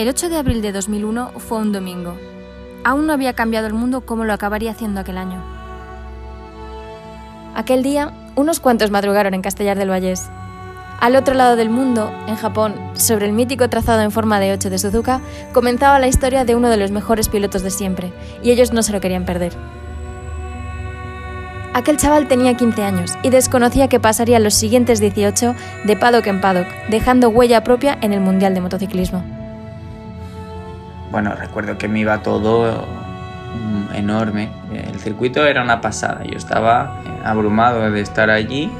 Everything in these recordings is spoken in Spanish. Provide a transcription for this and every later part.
El 8 de abril de 2001 fue un domingo. Aún no había cambiado el mundo como lo acabaría haciendo aquel año. Aquel día, unos cuantos madrugaron en Castellar del Vallés. Al otro lado del mundo, en Japón, sobre el mítico trazado en forma de 8 de Suzuka, comenzaba la historia de uno de los mejores pilotos de siempre, y ellos no se lo querían perder. Aquel chaval tenía 15 años y desconocía que pasaría los siguientes 18 de paddock en paddock, dejando huella propia en el Mundial de Motociclismo. Bueno, recuerdo que me iba todo mm, enorme. El circuito era una pasada. Yo estaba eh, abrumado de estar allí.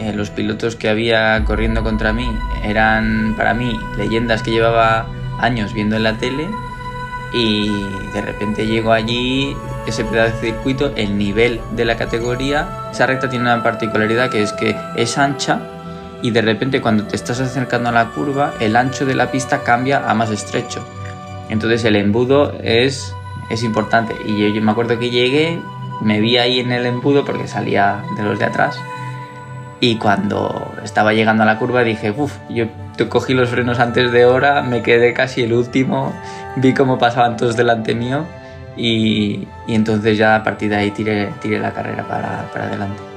Eh, los pilotos que había corriendo contra mí eran para mí leyendas que llevaba años viendo en la tele y de repente llego allí, ese pedazo de circuito, el nivel de la categoría, esa recta tiene una particularidad que es que es ancha y de repente cuando te estás acercando a la curva, el ancho de la pista cambia a más estrecho. Entonces el embudo es, es importante. Y yo, me acuerdo que llegué, me vi ahí en el embudo porque salía de los de atrás. Y cuando estaba llegando a la curva dije, uff, yo cogí los frenos antes de hora, me quedé casi el último, vi cómo pasaban todos delante mío y, entonces ya a partir de ahí tiré, tiré la carrera para, para adelante.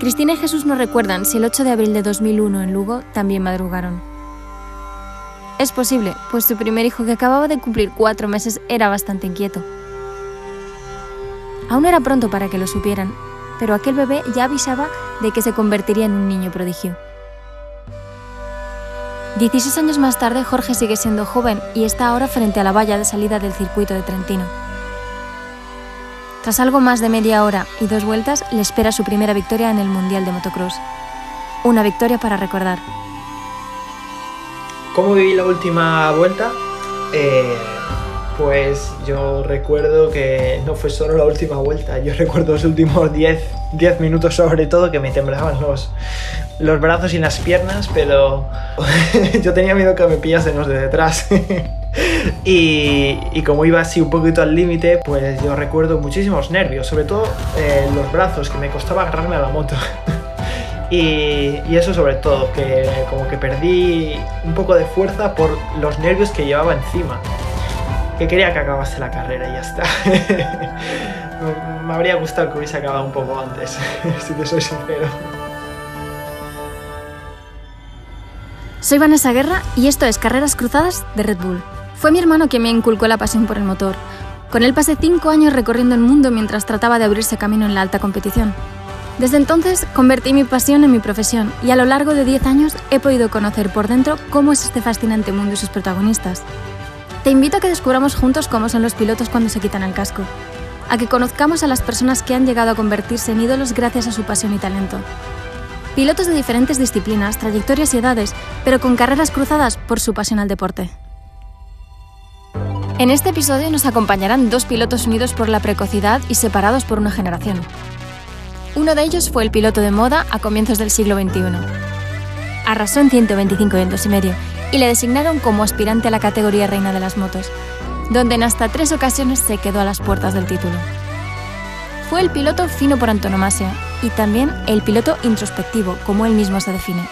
Cristina y Jesús nos recuerdan si el 8 de abril de 2001 en Lugo también madrugaron. Es posible, pues su primer hijo que acababa de cumplir cuatro meses era bastante inquieto. Aún era pronto para que lo supieran, pero aquel bebé ya avisaba de que se convertiría en un niño prodigio. 16 años más tarde, Jorge sigue siendo joven y está ahora frente a la valla de salida del circuito de Trentino. Tras algo más de media hora y dos vueltas, le espera su primera victoria en el Mundial de Motocross. Una victoria para recordar. ¿Cómo viví la última vuelta? Eh, pues yo recuerdo que no fue solo la última vuelta, yo recuerdo los últimos 10, 10 minutos sobre todo que me temblaban los, los brazos y las piernas, pero yo tenía miedo que me pillasen los de detrás. y, como iba así un poquito al límite, pues yo recuerdo muchísimos nervios, sobre todo eh, los brazos, que me costaba agarrarme a la moto. y, y, eso sobre todo, que como que perdí un poco de fuerza por los nervios que llevaba encima. Que quería que acabase la carrera y ya está. me habría gustado que hubiese acabado un poco antes, si te soy sincero. Soy Vanessa Guerra y esto es Carreras Cruzadas de Red Bull. Fue mi hermano quien me inculcó la pasión por el motor. Con él pasé cinco años recorriendo el mundo mientras trataba de abrirse camino en la alta competición. Desde entonces convertí mi pasión en mi profesión y a lo largo de 10 años he podido conocer por dentro cómo es este fascinante mundo y sus protagonistas. Te invito a que descubramos juntos cómo son los pilotos cuando se quitan el casco, a que conozcamos a las personas que han llegado a convertirse en ídolos gracias a su pasión y talento. Pilotos de diferentes disciplinas, trayectorias y edades, pero con carreras cruzadas por su pasión al deporte. En este episodio nos acompañarán dos pilotos unidos por la precocidad y separados por una generación. Uno de ellos fue el piloto de moda a comienzos del siglo XXI. Arrasó en 125 vientos y medio y le designaron como aspirante a la categoría reina de las motos, donde en hasta tres ocasiones se quedó a las puertas del título. Fue el piloto fino por antonomasia y también el piloto introspectivo, como él mismo se define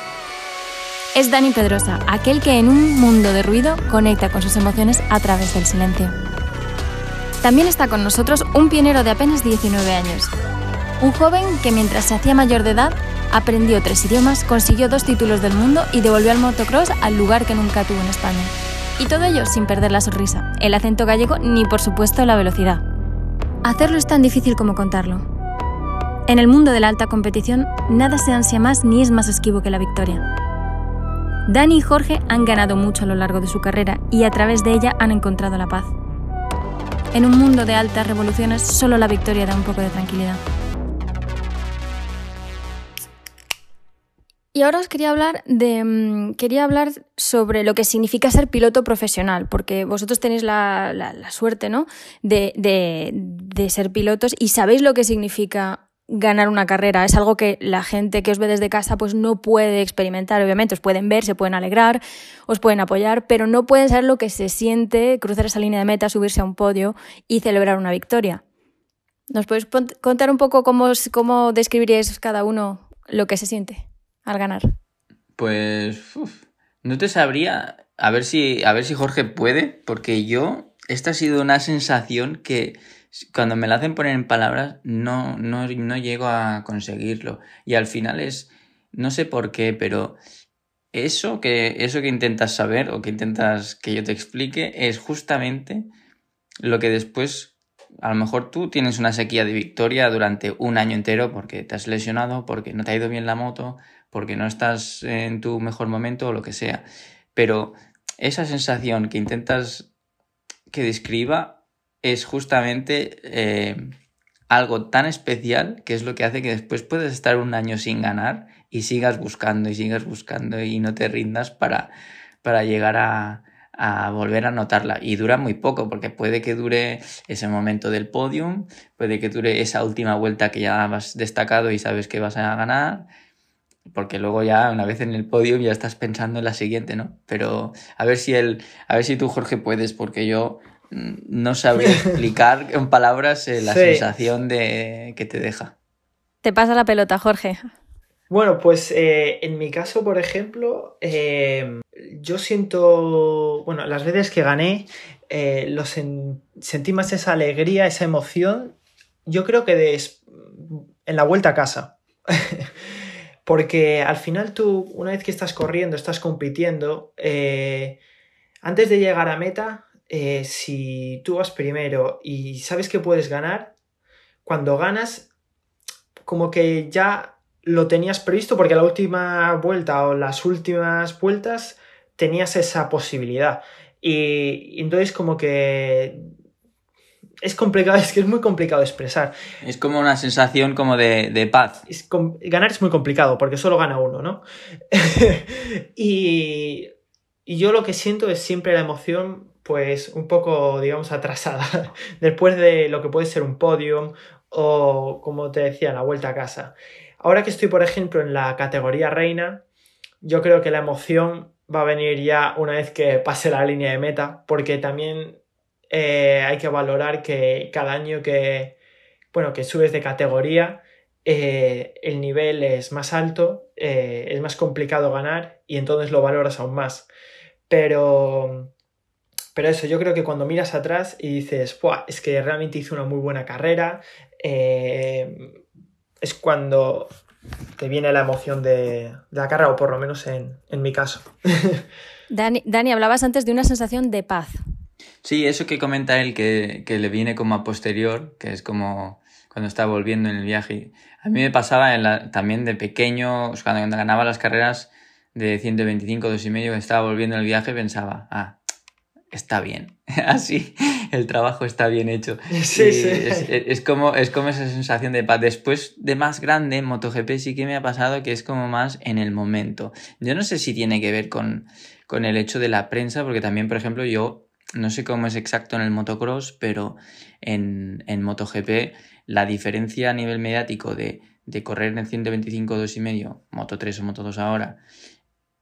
es Dani Pedrosa, aquel que en un mundo de ruido conecta con sus emociones a través del silencio. También está con nosotros un pionero de apenas 19 años. Un joven que mientras se hacía mayor de edad aprendió tres idiomas, consiguió dos títulos del mundo y devolvió al motocross al lugar que nunca tuvo en España. Y todo ello sin perder la sonrisa, el acento gallego ni por supuesto la velocidad. Hacerlo es tan difícil como contarlo. En el mundo de la alta competición, nada se ansia más ni es más esquivo que la victoria. Dani y Jorge han ganado mucho a lo largo de su carrera y a través de ella han encontrado la paz. En un mundo de altas revoluciones, solo la victoria da un poco de tranquilidad. Y ahora os quería hablar de mm, quería hablar sobre lo que significa ser piloto profesional, porque vosotros tenéis la, suerte, ¿no? De, de ser pilotos y sabéis lo que significa ganar una carrera. Es algo que la gente que os ve desde casa pues no puede experimentar, obviamente. Os pueden ver, se pueden alegrar, os pueden apoyar, pero no pueden saber lo que se siente cruzar esa línea de meta, subirse a un podio y celebrar una victoria. ¿Nos podéis contar un poco cómo, cómo describiríais cada uno lo que se siente al ganar? Pues no te sabría. A ver si, a ver si Jorge puede, porque yo esta ha sido una sensación que cuando me la hacen poner en palabras no, no, no llego a conseguirlo. Y al final es, no sé por qué, pero eso que, eso que intentas saber o que intentas que yo te explique es justamente lo que después a lo mejor tú tienes una sequía de victoria durante un año entero porque te has lesionado, porque no te ha ido bien la moto, porque no estás en tu mejor momento o lo que sea. Pero esa sensación que intentas que describa es justamente eh, algo tan especial que es lo que hace que después puedes estar un año sin ganar y sigas buscando y sigas buscando y no te rindas para, para llegar a, a volver a notarla. Y dura muy poco, porque puede que dure ese momento del podium, puede que dure esa última vuelta que ya has destacado y sabes que vas a ganar, porque luego ya una vez en el podium ya estás pensando en la siguiente, ¿no? Pero a ver si el, a ver si tú Jorge puedes, porque yo no sabría explicar en palabras eh, la sensación de que te deja. Te pasa la pelota, Jorge. Bueno, pues eh, en mi caso, por ejemplo, eh, yo siento, bueno, las veces que gané, eh, sentí más esa alegría, esa emoción, yo creo que en la vuelta a casa. Porque al final tú, una vez que estás corriendo, estás compitiendo, antes de llegar a meta, si tú vas primero y sabes que puedes ganar, cuando ganas, como que ya lo tenías previsto porque la última vuelta o las últimas vueltas tenías esa posibilidad. Y, entonces como que es complicado, es que es muy complicado expresar. Es como una sensación como de, paz. ganar es muy complicado porque solo gana uno, ¿no? y, y yo lo que siento es siempre la emoción pues un poco, digamos, atrasada, después de lo que puede ser un podium o, como te decía, la vuelta a casa. Ahora que estoy, por ejemplo, en la categoría reina, yo creo que la emoción va a venir ya una vez que pase la línea de meta, porque también eh, hay que valorar que cada año que, bueno, que subes de categoría, eh, el nivel es más alto, eh, es más complicado ganar y entonces lo valoras aún más. Pero, pero eso, yo creo que cuando miras atrás y dices, es que realmente hice una muy buena carrera, es cuando te viene la emoción de, la carrera, o por lo menos en, mi caso. Dani, Dani, hablabas antes de una sensación de paz. Sí, eso que comenta él, que, le viene como a posterior, que es como cuando está volviendo en el viaje. A mí me pasaba también de pequeño, cuando ganaba las carreras de 125, 2,5, que estaba volviendo en el viaje, pensaba, ah, está bien. Así, el trabajo está bien hecho. Sí, sí. Es, como, es como esa sensación de paz. Después de más grande, en MotoGP sí que me ha pasado que es como más en el momento. Yo no sé si tiene que ver con, con el hecho de la prensa, porque también, por ejemplo, yo no sé cómo es exacto en el motocross, pero en, en MotoGP la diferencia a nivel mediático de, de correr en 125 2,5, Moto 3 o Moto 2 ahora,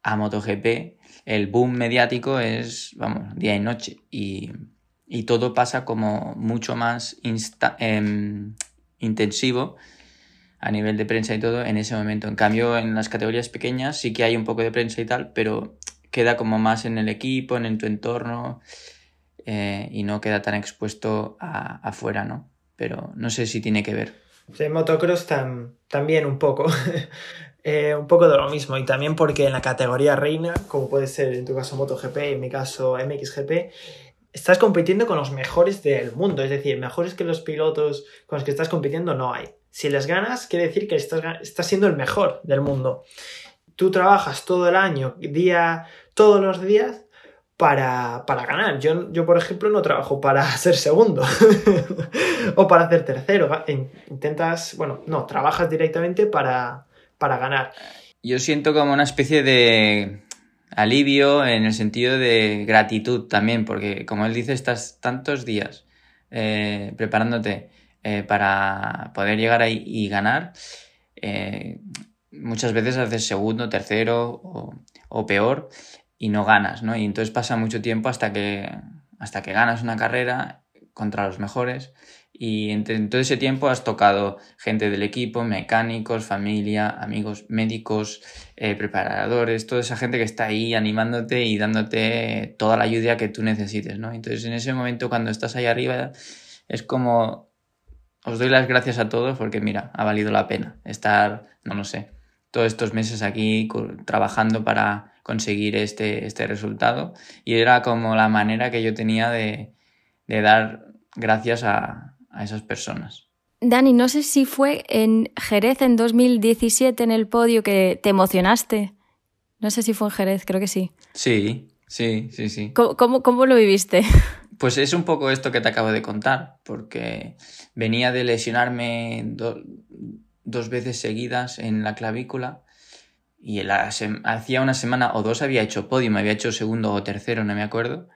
a MotoGP el boom mediático es, vamos, día y noche. Y, todo pasa como mucho más em, intensivo a nivel de prensa y todo en ese momento. En cambio, en las categorías pequeñas sí que hay un poco de prensa y tal, pero queda como más en el equipo, en tu entorno eh, y no queda tan expuesto afuera, ¿no? Pero no sé si tiene que ver. Sí, motocross también un poco. Eh, un poco de lo mismo y también porque en la categoría reina, como puede ser en tu caso MotoGP, en mi caso MXGP, estás compitiendo con los mejores del mundo, es decir, mejores que los pilotos con los que estás compitiendo no hay. Si les ganas, quiere decir que estás, estás siendo el mejor del mundo. Tú trabajas todo el año, día, todos los días, para, para, ganar. Yo, yo, por ejemplo, no trabajo para ser segundo o para hacer tercero. Intentas, bueno, no, trabajas directamente para, para ganar. Yo siento como una especie de alivio en el sentido de gratitud también, porque como él dice, estás tantos días eh, preparándote eh, para poder llegar ahí y ganar. Eh, muchas veces haces segundo, tercero o, peor y no ganas, ¿no? Y entonces pasa mucho tiempo hasta que, hasta que ganas una carrera contra los mejores Y entre todo ese tiempo has tocado gente del equipo, mecánicos, familia, amigos, médicos, eh, preparadores, toda esa gente que está ahí animándote y dándote toda la ayuda que tú necesites, ¿no? Entonces en ese momento cuando estás ahí arriba es como os doy las gracias a todos porque mira, ha valido la pena estar, no lo sé, todos estos meses aquí trabajando para conseguir este, este resultado y era como la manera que yo tenía de, de dar gracias a, a esas personas. Dani, no sé si fue en Jerez en 2017 en el podio que te emocionaste. No sé si fue en Jerez, creo que sí. Sí, sí, sí, sí. ¿Cómo, cómo, lo viviste? Pues es un poco esto que te acabo de contar, porque venía de lesionarme dos veces seguidas en la clavícula y hacía una semana o dos había hecho podio, me había hecho segundo o tercero, no me acuerdo.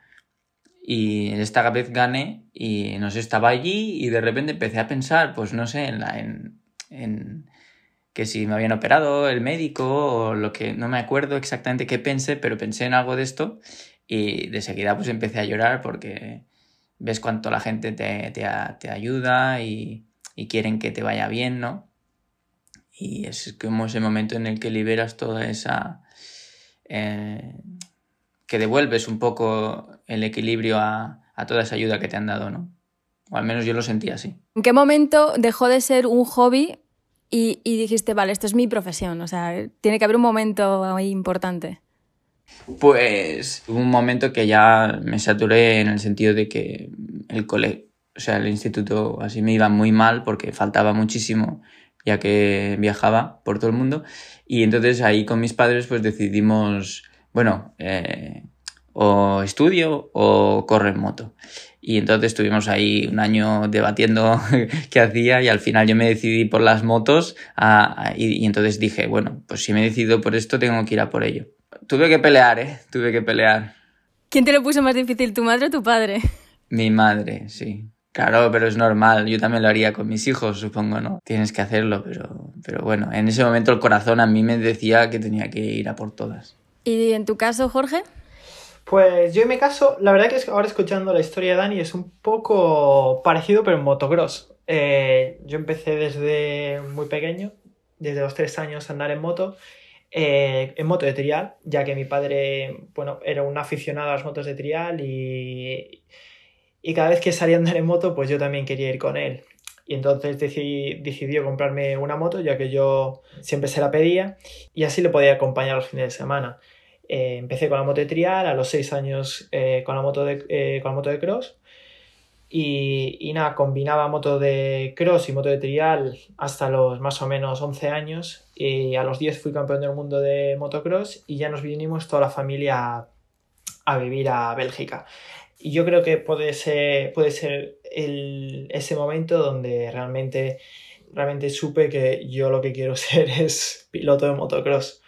Y esta vez gané y no sé, estaba allí y de repente empecé a pensar, pues no sé, en, la, en, que si me habían operado el médico o lo que, no me acuerdo exactamente qué pensé, pero pensé en algo de esto y de seguida pues empecé a llorar porque ves cuánto la gente te, te, te ayuda y, y, quieren que te vaya bien, ¿no? Y es como ese momento en el que liberas toda esa... Eh, que devuelves un poco el equilibrio a, toda esa ayuda que te han dado, ¿no? O al menos yo lo sentí así. ¿En qué momento dejó de ser un hobby y, dijiste, vale, esto es mi profesión? O sea, tiene que haber un momento ahí importante. Pues hubo un momento que ya me saturé en el sentido de que el cole, o sea, el instituto así me iba muy mal porque faltaba muchísimo ya que viajaba por todo el mundo y entonces ahí con mis padres pues decidimos bueno, eh, o estudio o corro en moto. Y entonces estuvimos ahí un año debatiendo qué hacía y al final yo me decidí por las motos y, entonces dije, bueno, pues si me he decidido por esto tengo que ir a por ello. Tuve que pelear, ¿eh? Tuve que pelear. ¿Quién te lo puso más difícil, tu madre o tu padre? Mi madre, sí. Claro, pero es normal, yo también lo haría con mis hijos, supongo, ¿no? Tienes que hacerlo, pero, pero bueno, en ese momento el corazón a mí me decía que tenía que ir a por todas. ¿Y en tu caso, Jorge? Pues yo en mi caso, la verdad que ahora escuchando la historia de Dani es un poco parecido, pero en motocross. Eh, yo empecé desde muy pequeño, desde los tres años a andar en moto, eh, en moto de trial, ya que mi padre, bueno, era un aficionado a las motos de trial y, y cada vez que salía a andar en moto, pues yo también quería ir con él. Y entonces decidió comprarme una moto, ya que yo siempre se la pedía, y así le podía acompañar los fines de semana. Eh, empecé con la moto de trial, a los 6 años eh, con, la moto de, eh, con la moto de cross, y, y, nada, combinaba moto de cross y moto de trial hasta los más o menos 11 años, y a los 10 fui campeón del mundo de motocross, y ya nos vinimos toda la familia a, a vivir a Bélgica. Y yo creo que puede ser, puede ser el, ese momento donde realmente, realmente supe que yo lo que quiero ser es piloto de motocross.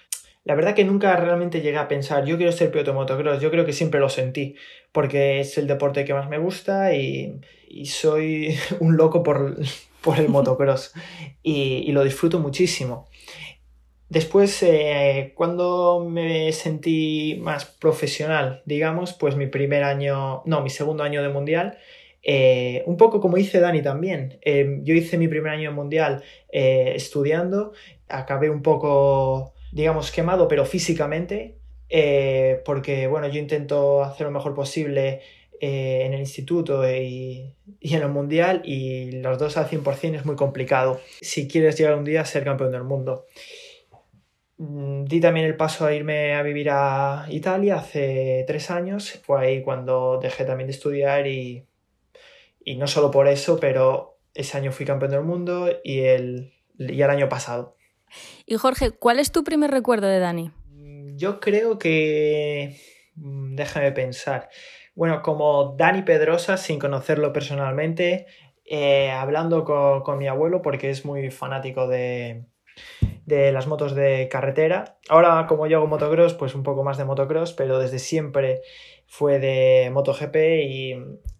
La verdad que nunca realmente llegué a pensar, yo quiero ser piloto de motocross, yo creo que siempre lo sentí, porque es el deporte que más me gusta y, y soy un loco por, por el motocross y, y, lo disfruto muchísimo. Después, eh, cuando me sentí más profesional, digamos, pues mi primer año, no, mi segundo año de mundial, eh, un poco como hice Dani también. Eh, yo hice mi primer año de mundial estudiando, acabé un poco, digamos, quemado, pero físicamente, porque, bueno, yo intento hacer lo mejor posible en el instituto y, y, en el mundial y los dos al 100% es muy complicado si quieres llegar un día a ser campeón del mundo. Mm, di también el paso a irme a vivir a Italia hace tres años. Fue ahí cuando dejé también de estudiar y, y no solo por eso, pero ese año fui campeón del mundo y el, y el año pasado. Y Jorge, ¿cuál es tu primer recuerdo de Dani? Mm, yo creo que... Mm, déjame pensar. Bueno, como Dani Pedrosa, sin conocerlo personalmente, eh, hablando con, con mi abuelo, porque es muy fanático de, de las motos de carretera. Ahora, como yo hago motocross, pues un poco más de motocross, pero desde siempre fue de MotoGP y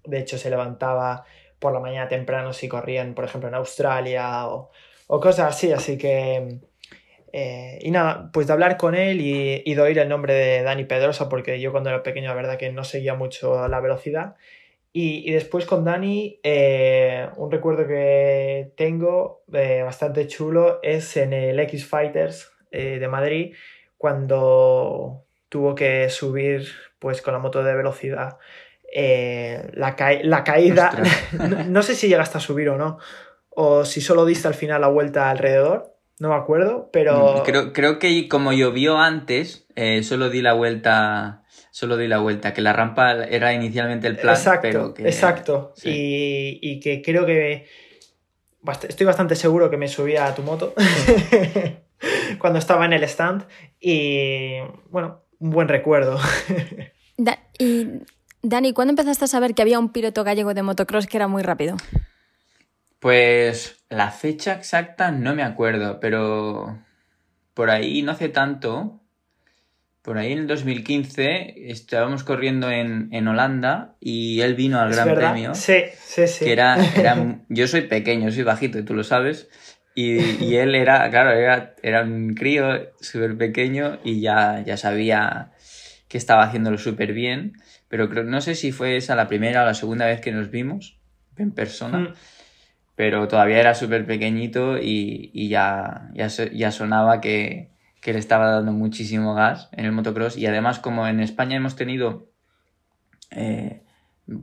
de hecho se levantaba por la mañana temprano si corrían, por ejemplo, en Australia o, cosas así. Así que. Eh, y nada, pues de hablar con él y, y, de oír el nombre de Dani Pedrosa, porque yo cuando era pequeño, la verdad que no seguía mucho la velocidad. Y, después con Dani, eh, un recuerdo que tengo eh, bastante chulo es en el X Fighters eh, de Madrid, cuando tuvo que subir pues con la moto de velocidad. La, la, caída, no, sé si llegaste a subir o no, o si solo diste al final la vuelta alrededor, no me acuerdo, pero... Mm, creo, creo que como llovió antes, solo di la vuelta solo di la vuelta, que la rampa era inicialmente el plan, exacto, pero que... Exacto, y, que creo que estoy bastante seguro que me subía a tu moto cuando estaba en el stand y bueno, un buen recuerdo. y Dani, ¿cuándo empezaste a saber que había un piloto gallego de motocross que era muy rápido? Pues la fecha exacta no me acuerdo, pero por ahí no hace tanto por ahí en el 2015 estábamos corriendo en, Holanda y él vino al Gran Premio. Sí, sí, sí. Que era, yo soy pequeño, soy bajito y tú lo sabes. Y, él era, claro, era, era un crío súper pequeño y ya, ya sabía que estaba haciéndolo súper bien. Pero creo, no sé si fue esa la primera o la segunda vez que nos vimos en persona. Mm. Pero todavía era súper pequeñito y, ya, ya, ya sonaba que, que le estaba dando muchísimo gas en el motocross y además como en España hemos tenido eh,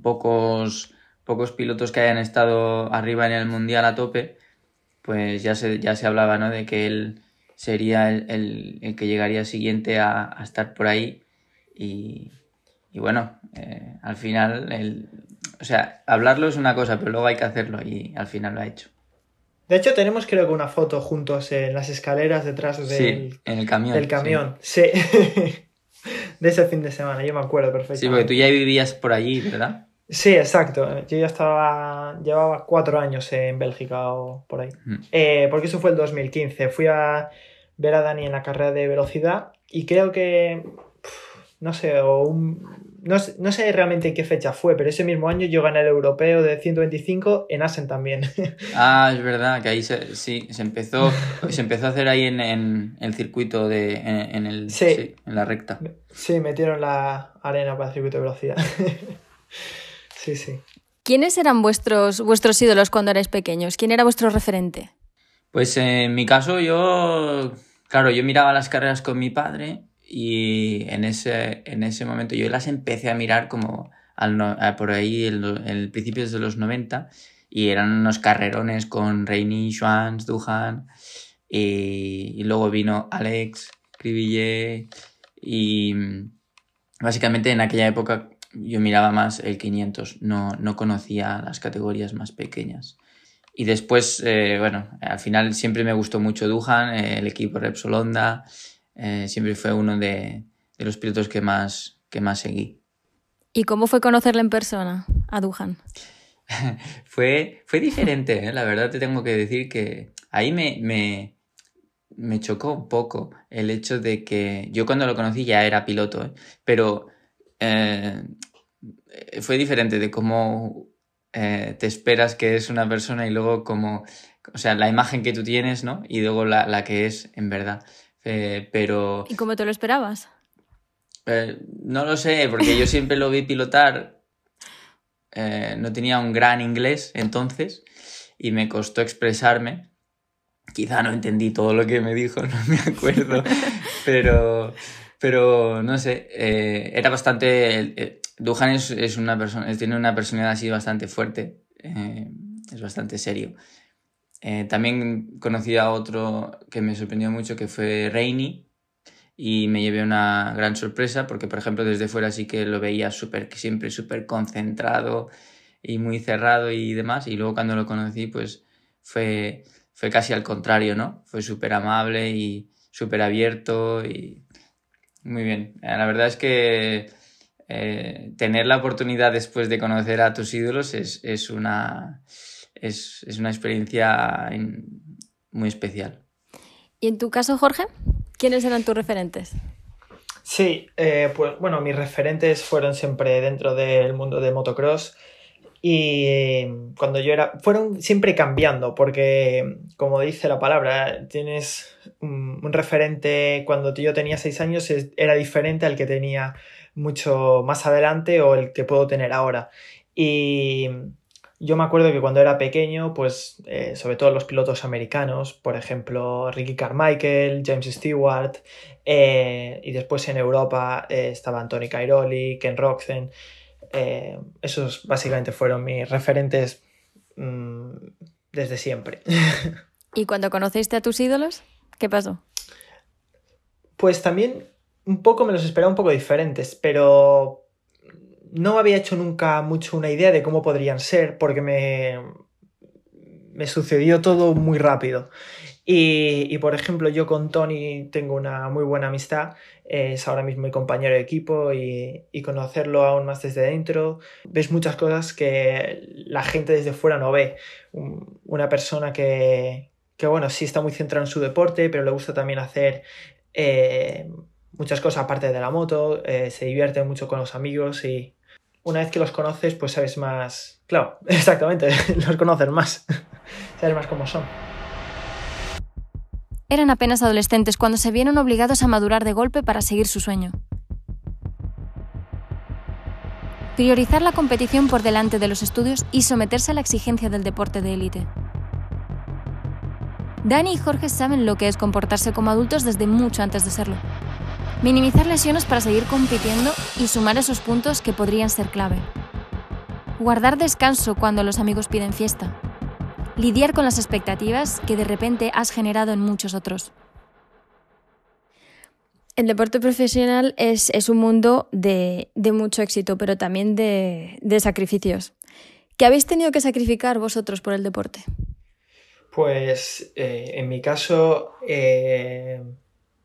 pocos, pocos pilotos que hayan estado arriba en el mundial a tope, pues ya se, ya se hablaba ¿no? de que él sería el, que llegaría siguiente a, estar por ahí y, bueno, eh, al final, el, o sea, hablarlo es una cosa, pero luego hay que hacerlo y al final lo ha hecho. De hecho, tenemos creo que una foto juntos en las escaleras detrás del, sí, en el camión, del camión. Sí. de ese fin de semana, yo me acuerdo perfectamente. Sí, porque tú ya vivías por allí, ¿verdad? Sí, exacto. Yo ya estaba. Llevaba cuatro años en Bélgica o por ahí. Mm. Eh, porque eso fue el 2015. Fui a ver a Dani en la carrera de velocidad y creo que. No sé, o un, no, sé realmente qué fecha fue, pero ese mismo año yo gané el europeo de 125 en Asen también. Ah, es verdad, que ahí se, sí, se empezó, se empezó a hacer ahí en, el circuito de. En, el, sí. en la recta. Sí, metieron la arena para el circuito de velocidad. sí, sí. ¿Quiénes eran vuestros, vuestros ídolos cuando erais pequeños? ¿Quién era vuestro referente? Pues en mi caso, yo. Claro, yo miraba las carreras con mi padre y en ese, en ese momento yo las empecé a mirar como al por ahí en el, principios de los 90 y eran unos carrerones con Reini, Schwanz, Duhan y, luego vino Alex, Cribillet y básicamente en aquella época yo miraba más el 500, no, no conocía las categorías más pequeñas. Y después, eh, bueno, al final siempre me gustó mucho Duhan, el equipo Repsol Honda, eh, siempre fue uno de, los pilotos que más, que más seguí. ¿Y cómo fue conocerle en persona, a Duhan? fue, fue diferente, ¿eh? la verdad te tengo que decir que ahí me, me, me, chocó un poco el hecho de que yo cuando lo conocí ya era piloto, ¿eh? pero fue diferente de cómo te esperas que es una persona y luego como, o sea, la imagen que tú tienes, ¿no? Y luego la, la que es en verdad. Eh, pero... ¿Y cómo te lo esperabas? Eh, no lo sé, porque yo siempre lo vi pilotar. Eh, no tenía un gran inglés entonces y me costó expresarme. Quizá no entendí todo lo que me dijo, no me acuerdo, pero, pero no sé, era bastante... Duhan es, una persona, tiene una personalidad así bastante fuerte, es bastante serio. Eh, también conocí a otro que me sorprendió mucho que fue Rainy y me llevé una gran sorpresa porque, por ejemplo, desde fuera sí que lo veía súper, siempre súper concentrado y muy cerrado y demás. Y luego cuando lo conocí, pues fue, fue casi al contrario, ¿no? Fue súper amable y súper abierto y muy bien. Eh, la verdad es que eh, tener la oportunidad después de conocer a tus ídolos es, es una es, una experiencia muy especial. ¿Y en tu caso, Jorge? ¿Quiénes eran tus referentes? Sí, eh, pues bueno, mis referentes fueron siempre dentro del mundo de motocross y cuando yo era, fueron siempre cambiando porque, como dice la palabra, tienes un, un referente cuando yo tenía seis años era diferente al que tenía mucho más adelante o el que puedo tener ahora. Y yo me acuerdo que cuando era pequeño, pues eh, sobre todo los pilotos americanos, por ejemplo Ricky Carmichael, James Stewart, eh, y después en Europa eh, estaban Tony Cairoli, Ken Roxen, esos básicamente fueron mis referentes mm, desde siempre. ¿Y cuando conociste a tus ídolos? ¿Qué pasó? Pues también un poco me los esperaba un poco diferentes, pero no había hecho nunca mucho una idea de cómo podrían ser porque me, me sucedió todo muy rápido. Y, por ejemplo, yo con Tony tengo una muy buena amistad, es ahora mismo mi compañero de equipo y, y, conocerlo aún más desde dentro, ves muchas cosas que la gente desde fuera no ve. Una persona que, que bueno, sí está muy centrada en su deporte, pero le gusta también hacer eh, muchas cosas aparte de la moto, eh, se divierte mucho con los amigos y una vez que los conoces, pues sabes más. Claro, exactamente, los conoces más, sabes más cómo son. Eran apenas adolescentes cuando se vieron obligados a madurar de golpe para seguir su sueño. Priorizar la competición por delante de los estudios y someterse a la exigencia del deporte de élite. Dani y Jorge saben lo que es comportarse como adultos desde mucho antes de serlo. Minimizar lesiones para seguir compitiendo y sumar esos puntos que podrían ser clave. Guardar descanso cuando los amigos piden fiesta. Lidiar con las expectativas que de repente has generado en muchos otros. El deporte profesional es, un mundo de, mucho éxito, pero también de, sacrificios. ¿Qué habéis tenido que sacrificar vosotros por el deporte? Pues eh, en mi caso, eh,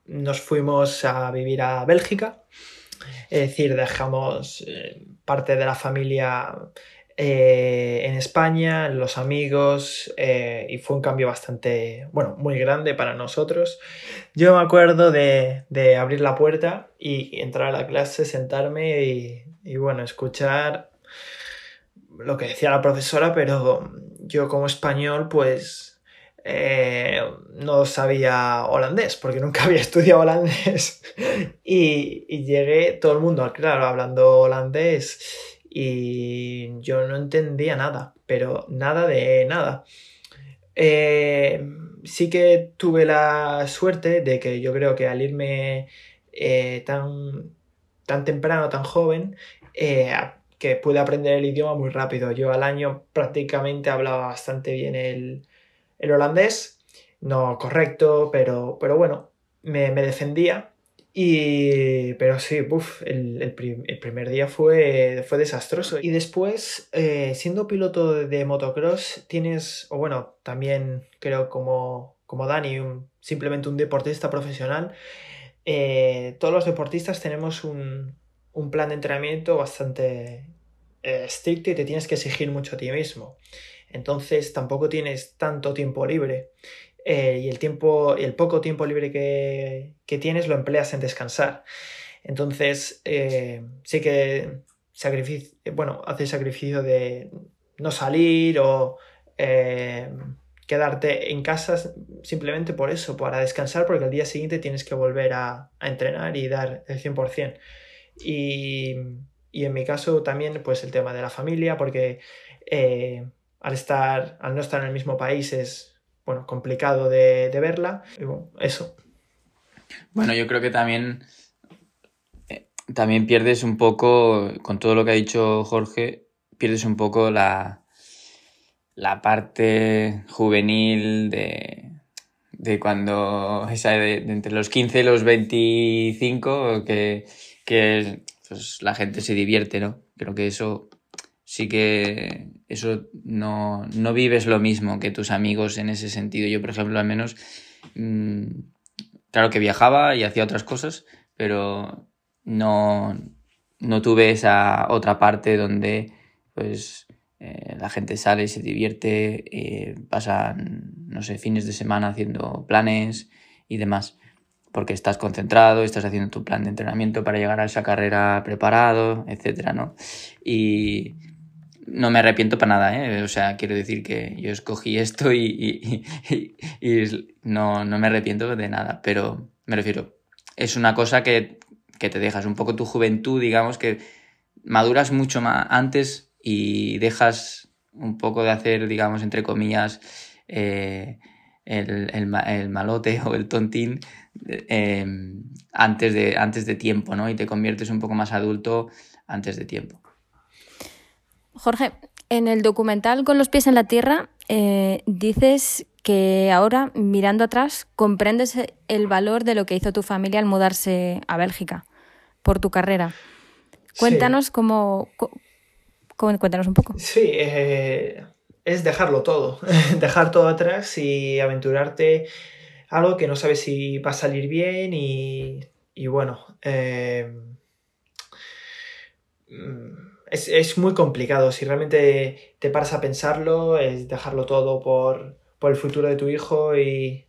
nos fuimos a vivir a Bélgica, es decir, dejamos eh, parte de la familia eh, en España, los amigos, eh, y fue un cambio bastante, bueno, muy grande para nosotros. Yo me acuerdo de, abrir la puerta y, entrar a la clase, sentarme y, y, bueno, escuchar lo que decía la profesora, pero yo como español, pues eh, no sabía holandés, porque nunca había estudiado holandés. y, llegué, todo el mundo, claro, hablando holandés, y yo no entendía nada, pero nada de nada. Eh, sí que tuve la suerte de que yo creo que al irme eh, tan, tan temprano, tan joven, que pude aprender el idioma muy rápido. Yo al año prácticamente hablaba bastante bien el, el holandés, no correcto, pero, pero bueno, me, defendía. Y, pero sí, el, primer día fue, fue desastroso. Y después, eh, siendo piloto de, motocross, tienes, o bueno, también creo como, como Dani, simplemente un deportista profesional, eh, todos los deportistas tenemos un, plan de entrenamiento bastante eh, estricto y te tienes que exigir mucho a ti mismo. Entonces tampoco tienes tanto tiempo libre. Eh, y el tiempo, el poco tiempo libre que, tienes lo empleas en descansar. Entonces, eh, sí que bueno, haces sacrificio de no salir o eh, quedarte en casa simplemente por eso, para descansar, porque al día siguiente tienes que volver a, entrenar y dar el 100%. Y, y, en mi caso también, pues el tema de la familia, porque al, estar, al no estar en el mismo país es bueno, complicado de, verla. Y bueno, eso. Bueno, yo creo que también, eh, también pierdes un poco, con todo lo que ha dicho Jorge, pierdes un poco la, la parte juvenil de, de cuando, esa de, entre los 15 y los 25, que, que pues, la gente se divierte, ¿no? Creo que eso sí que eso no, vives lo mismo que tus amigos en ese sentido. Yo, por ejemplo, al menos, mm, claro que viajaba y hacía otras cosas, pero no, no tuve esa otra parte donde pues eh, la gente sale se divierte, eh, pasan, no sé, fines de semana haciendo planes y demás porque estás concentrado, estás haciendo tu plan de entrenamiento para llegar a esa carrera preparado, etcétera, ¿no? Y, no me arrepiento para nada, ¿eh? O sea, quiero decir que yo escogí esto y, no, me arrepiento de nada, pero me refiero, es una cosa que, te dejas un poco tu juventud, digamos, que maduras mucho más antes y dejas un poco de hacer, digamos, entre comillas, eh, el, el, malote o el tontín em, antes, de, antes de tiempo, ¿no? Y te conviertes un poco más adulto antes de tiempo. Jorge, en el documental Con los pies en la tierra eh, dices que ahora, mirando atrás, comprendes el valor de lo que hizo tu familia al mudarse a Bélgica por tu carrera. Cuéntanos cómo, Cuéntanos un poco. Sí, eh, es dejarlo todo, dejar todo atrás y aventurarte algo que no sabes si va a salir bien y, bueno, eh, es, muy complicado. Si realmente te paras a pensarlo, es dejarlo todo por, el futuro de tu hijo y,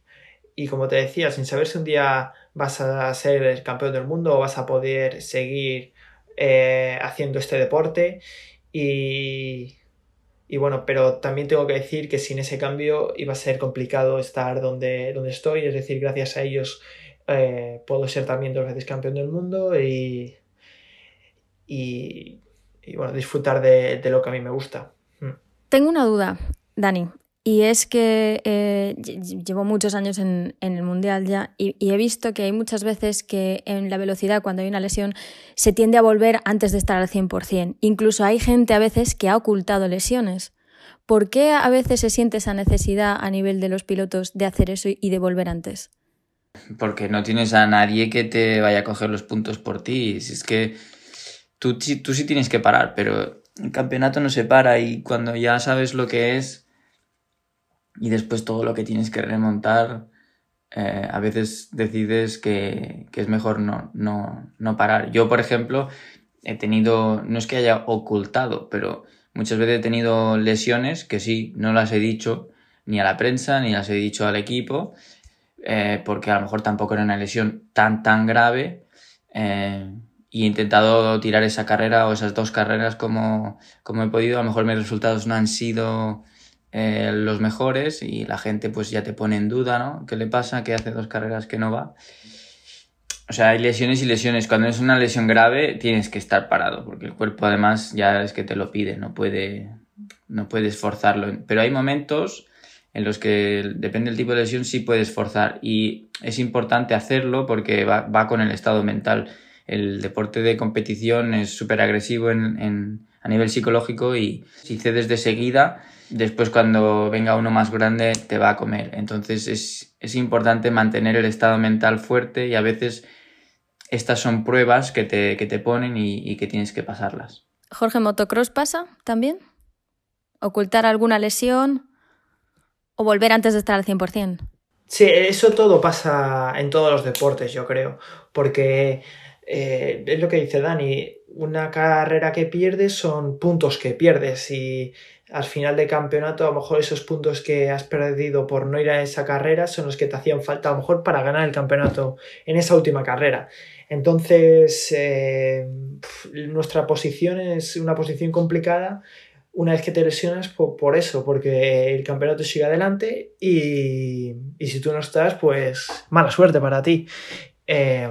y como te decía, sin saber si un día vas a ser el campeón del mundo o vas a poder seguir eh, haciendo este deporte y, y bueno, pero también tengo que decir que sin ese cambio iba a ser complicado estar donde, donde estoy, es decir, gracias a ellos eh, puedo ser también dos veces campeón del mundo y, bueno, disfrutar de, de, lo que a mí me gusta. Mm. Tengo una duda, Dani. Y es que eh, llevo muchos años en, el Mundial ya y, he visto que hay muchas veces que en la velocidad, cuando hay una lesión, se tiende a volver antes de estar al 100%. Incluso hay gente a veces que ha ocultado lesiones. ¿Por qué a veces se siente esa necesidad a nivel de los pilotos de hacer eso y de volver antes? Porque no tienes a nadie que te vaya a coger los puntos por ti. Si es que tú, tú sí tienes que parar, pero el campeonato no se para y cuando ya sabes lo que es, y después todo lo que tienes que remontar, eh, a veces decides que, es mejor no, no, no, parar. Yo, por ejemplo, he tenido, no es que haya ocultado, pero muchas veces he tenido lesiones que sí, no las he dicho ni a la prensa, ni las he dicho al equipo, eh, porque a lo mejor tampoco era una lesión tan, tan grave. Eh, y he intentado tirar esa carrera o esas dos carreras como, como he podido. A lo mejor mis resultados no han sido eh, los mejores y la gente pues ya te pone en duda, ¿no? ¿Qué le pasa? Que hace dos carreras que no va. O sea, hay lesiones y lesiones. Cuando es una lesión grave tienes que estar parado porque el cuerpo además ya es que te lo pide, no puede, no puedes forzarlo. Pero hay momentos en los que depende del tipo de lesión sí puedes forzar y es importante hacerlo porque va, va con el estado mental. El deporte de competición es súper agresivo en, en, a nivel psicológico y si cedes de seguida después cuando venga uno más grande te va a comer. Entonces es, importante mantener el estado mental fuerte y a veces estas son pruebas que te, que te ponen y, que tienes que pasarlas. Jorge, ¿motocross pasa también? ¿Ocultar alguna lesión o volver antes de estar al 100%? Sí, eso todo pasa en todos los deportes, yo creo, porque eh, es lo que dice Dani, una carrera que pierdes son puntos que pierdes y al final de campeonato a lo mejor esos puntos que has perdido por no ir a esa carrera son los que te hacían falta a lo mejor para ganar el campeonato en esa última carrera. Entonces, eh, nuestra posición es una posición complicada una vez que te lesionas por, eso, porque el campeonato sigue adelante y, si tú no estás, pues mala suerte para ti. Eh,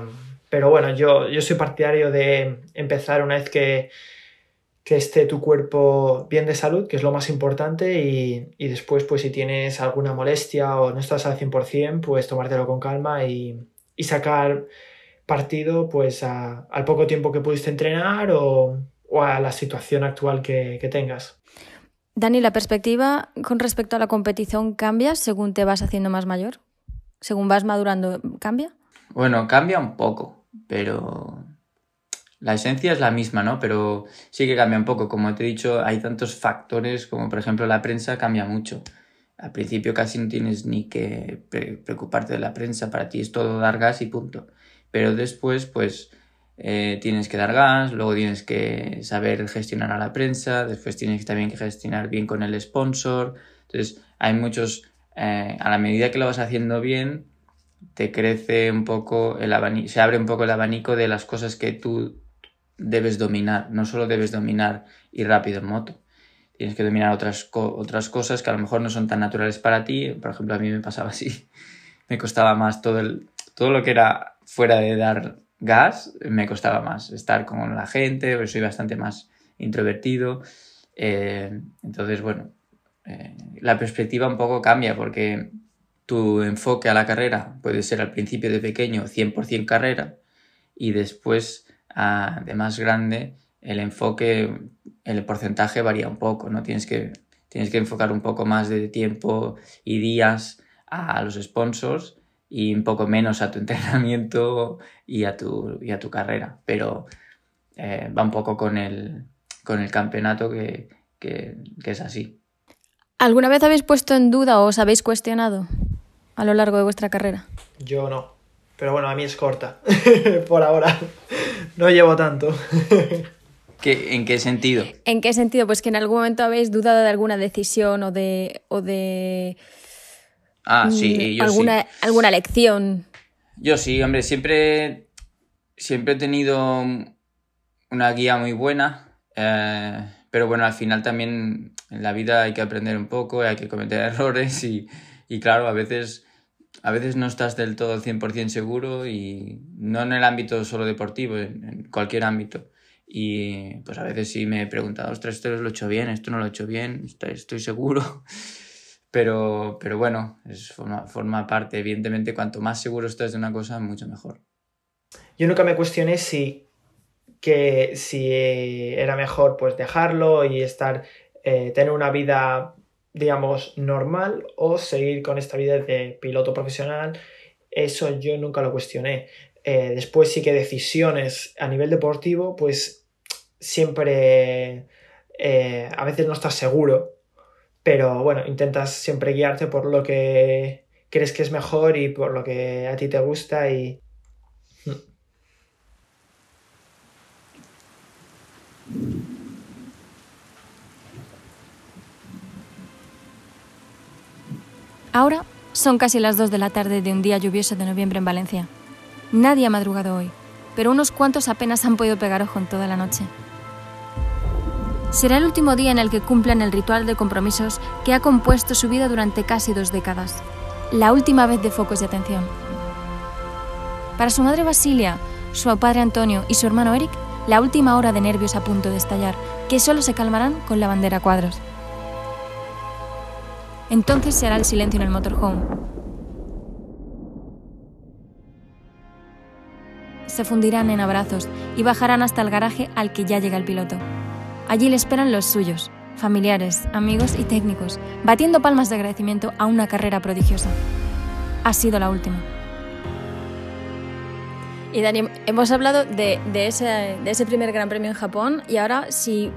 pero bueno, yo, yo soy partidario de empezar una vez que, que esté tu cuerpo bien de salud, que es lo más importante, y, después, pues si tienes alguna molestia o no estás al 100%, pues tomártelo con calma y, sacar partido pues al poco tiempo que pudiste entrenar o, a la situación actual que, que, tengas. Dani, ¿la perspectiva con respecto a la competición cambia según te vas haciendo más mayor? ¿Según vas madurando, cambia? Bueno, cambia un poco, pero la esencia es la misma, ¿no? Pero sí que cambia un poco. Como te he dicho, hay tantos factores, como por ejemplo la prensa cambia mucho. Al principio casi no tienes ni que preocuparte de la prensa, para ti es todo dar gas y punto. Pero después, pues, eh, tienes que dar gas, luego tienes que saber gestionar a la prensa, después tienes también que gestionar bien con el sponsor. Entonces, hay muchos, eh, a la medida que lo vas haciendo bien, te crece un poco el abanico, se abre un poco el abanico de las cosas que tú debes dominar, no solo debes dominar ir rápido en moto, tienes que dominar otras, otras cosas que a lo mejor no son tan naturales para ti, por ejemplo a mí me pasaba así, me costaba más todo, el, todo lo que era fuera de dar gas, me costaba más estar con la gente, soy bastante más introvertido, Eh, entonces, bueno, eh, la perspectiva un poco cambia porque tu enfoque a la carrera puede ser al principio de pequeño 100% carrera y después de más grande el enfoque, el porcentaje varía un poco, ¿no? Tienes que, tienes que enfocar un poco más de tiempo y días a los sponsors y un poco menos a tu entrenamiento y a tu, y a tu carrera. Pero eh, va un poco con el, con el campeonato que, que, que es así. ¿Alguna vez habéis puesto en duda o os habéis cuestionado a lo largo de vuestra carrera? Yo no. Pero bueno, a mí es corta. Por ahora. No llevo tanto. ¿En qué sentido? ¿En qué sentido? Pues que en algún momento habéis dudado de alguna decisión o de. O de ah, sí, yo alguna, sí. alguna lección. Yo sí, hombre, siempre. Siempre he tenido una guía muy buena. Eh, pero bueno, al final también en la vida hay que aprender un poco, hay que cometer errores y, y claro, a veces, a veces no estás del todo al 100% seguro y no en el ámbito solo deportivo, en, cualquier ámbito. Y pues a veces sí me he preguntado, ostras, esto lo he hecho bien, esto no lo he hecho bien, estoy, seguro. Pero, pero bueno, es, forma, forma parte. Evidentemente, cuanto más seguro estás de una cosa, mucho mejor. Yo nunca me cuestioné si, que, si era mejor pues dejarlo y estar, eh, tener una vida digamos, normal o seguir con esta vida de piloto profesional. Eso yo nunca lo cuestioné. Eh, después sí que decisiones a nivel deportivo, pues siempre eh, a veces no estás seguro, pero bueno, intentas siempre guiarte por lo que crees que es mejor y por lo que a ti te gusta y... Ahora son casi las 2 de la tarde de un día lluvioso de noviembre en Valencia. Nadie ha madrugado hoy, pero unos cuantos apenas han podido pegar ojo en toda la noche. Será el último día en el que cumplan el ritual de compromisos que ha compuesto su vida durante casi dos décadas. La última vez de focos de atención. Para su madre Basilia, su padre Antonio y su hermano Eric, la última hora de nervios a punto de estallar, que solo se calmarán con la bandera cuadros. Entonces se hará el silencio en el motorhome. Se fundirán en abrazos y bajarán hasta el garaje al que ya llega el piloto. Allí le esperan los suyos, familiares, amigos y técnicos, batiendo palmas de agradecimiento a una carrera prodigiosa. Ha sido la última. Y Dani, hemos hablado de, ese, primer Gran Premio en Japón y ahora si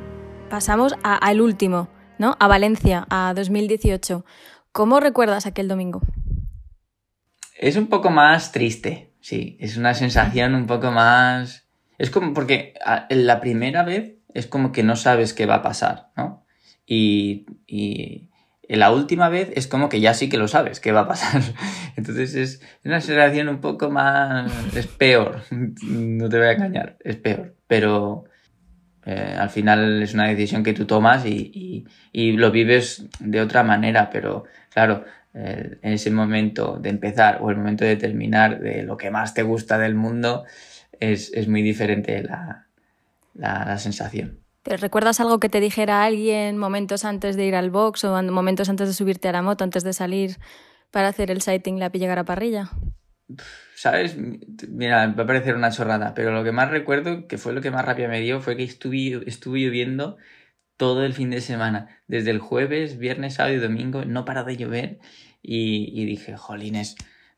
pasamos al último, ¿no? A Valencia, a 2018. ¿Cómo recuerdas aquel domingo? Es un poco más triste, sí. Es una sensación un poco más. Es como porque la primera vez es como que no sabes qué va a pasar, ¿no? Y, y la última vez es como que ya sí que lo sabes qué va a pasar. Entonces es una sensación un poco más. Es peor, no te voy a engañar, es peor. Pero, eh, al final es una decisión que tú tomas y, lo vives de otra manera, pero claro, eh, en ese momento de empezar o el momento de terminar de lo que más te gusta del mundo es, muy diferente la, sensación. ¿Te recuerdas algo que te dijera alguien momentos antes de ir al box o momentos antes de subirte a la moto, antes de salir para hacer el sighting la llegar a parrilla? ¿Sabes? Mira, va a parecer una chorrada, pero lo que más recuerdo, que fue lo que más rápido me dio, fue que estuve, estuve lloviendo todo el fin de semana. Desde el jueves, viernes, sábado y domingo, no para de llover. Y, dije, jolines,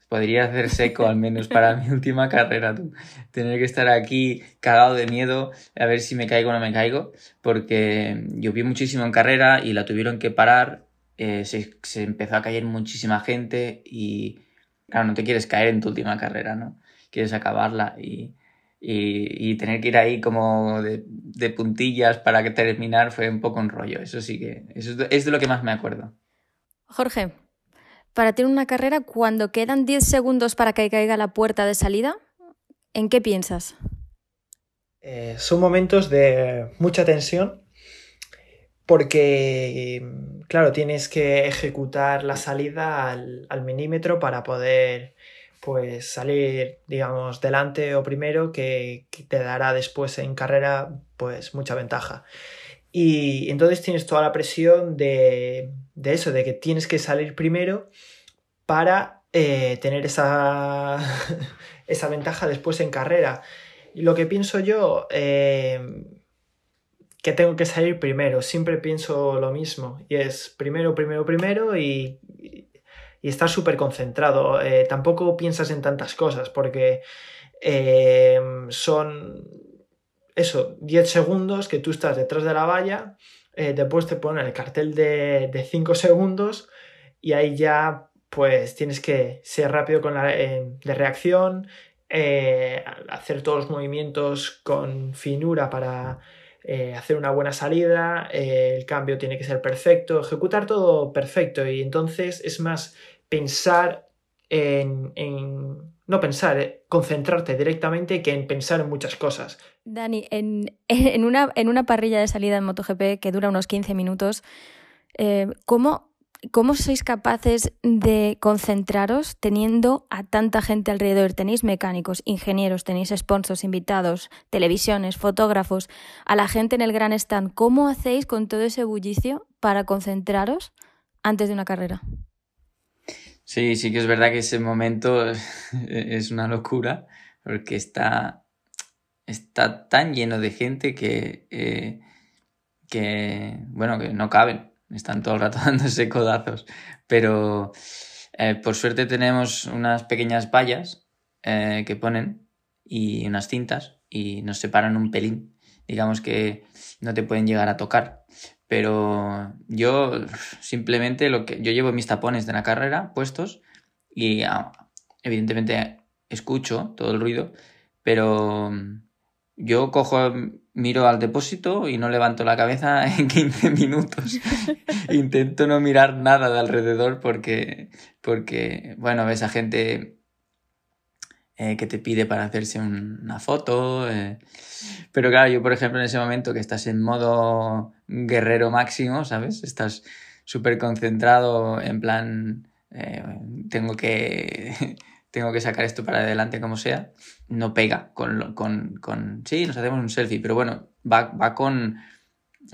podría hacer seco al menos para mi última carrera, tú. Tener que estar aquí cagado de miedo a ver si me caigo o no me caigo, porque llovió muchísimo en carrera y la tuvieron que parar. Eh, se, se empezó a caer muchísima gente y claro, no te quieres caer en tu última carrera, ¿no? Quieres acabarla y, tener que ir ahí como de, puntillas para que terminar fue un poco un rollo. Eso sí que, eso es de lo que más me acuerdo. Jorge, para tener una carrera, cuando quedan 10 segundos para que caiga la puerta de salida, ¿en qué piensas? Eh, son momentos de mucha tensión porque, claro, tienes que ejecutar la salida al, al milímetro para poder pues salir, digamos, delante o primero, que, te dará después en carrera pues mucha ventaja. Y entonces tienes toda la presión de, de eso, de que tienes que salir primero para eh, tener esa, esa ventaja después en carrera. Lo que pienso yo, eh, que tengo que salir primero, siempre pienso lo mismo, y es primero, primero, primero y, y estar súper concentrado. Eh, tampoco piensas en tantas cosas porque son eso, 10 segundos que tú estás detrás de la valla, después te ponen el cartel de, de 5 segundos y ahí ya pues tienes que ser rápido con la de reacción, eh, hacer todos los movimientos con finura para eh, hacer una buena salida, eh, el cambio tiene que ser perfecto, ejecutar todo perfecto y entonces es más pensar en, no pensar, concentrarte directamente que en pensar en muchas cosas. Dani, en, una, en una parrilla de salida en MotoGP que dura unos 15 minutos, ¿cómo ¿Cómo sois capaces de concentraros teniendo a tanta gente alrededor? Tenéis mecánicos, ingenieros, tenéis sponsors, invitados, televisiones, fotógrafos, a la gente en el gran stand. ¿Cómo hacéis con todo ese bullicio para concentraros antes de una carrera? Sí, sí que es verdad que ese momento es una locura porque está, está tan lleno de gente que, eh, que, bueno, que no caben están todo el rato dándose codazos. Pero eh, por suerte tenemos unas pequeñas vallas eh, que ponen y unas cintas y nos separan un pelín. Digamos que no te pueden llegar a tocar. Pero yo simplemente lo que. Yo llevo mis tapones de la carrera puestos y ah, evidentemente escucho todo el ruido, pero yo cojo, miro al depósito y no levanto la cabeza en 15 minutos. Intento no mirar nada de alrededor porque, porque bueno, ves a gente eh, que te pide para hacerse una foto. Eh. Pero claro, yo por ejemplo en ese momento que estás en modo guerrero máximo, ¿sabes? Estás súper concentrado en plan, eh, tengo que tengo que sacar esto para adelante como sea, no pega con, con, con sí, nos hacemos un selfie, pero bueno, va, va, con,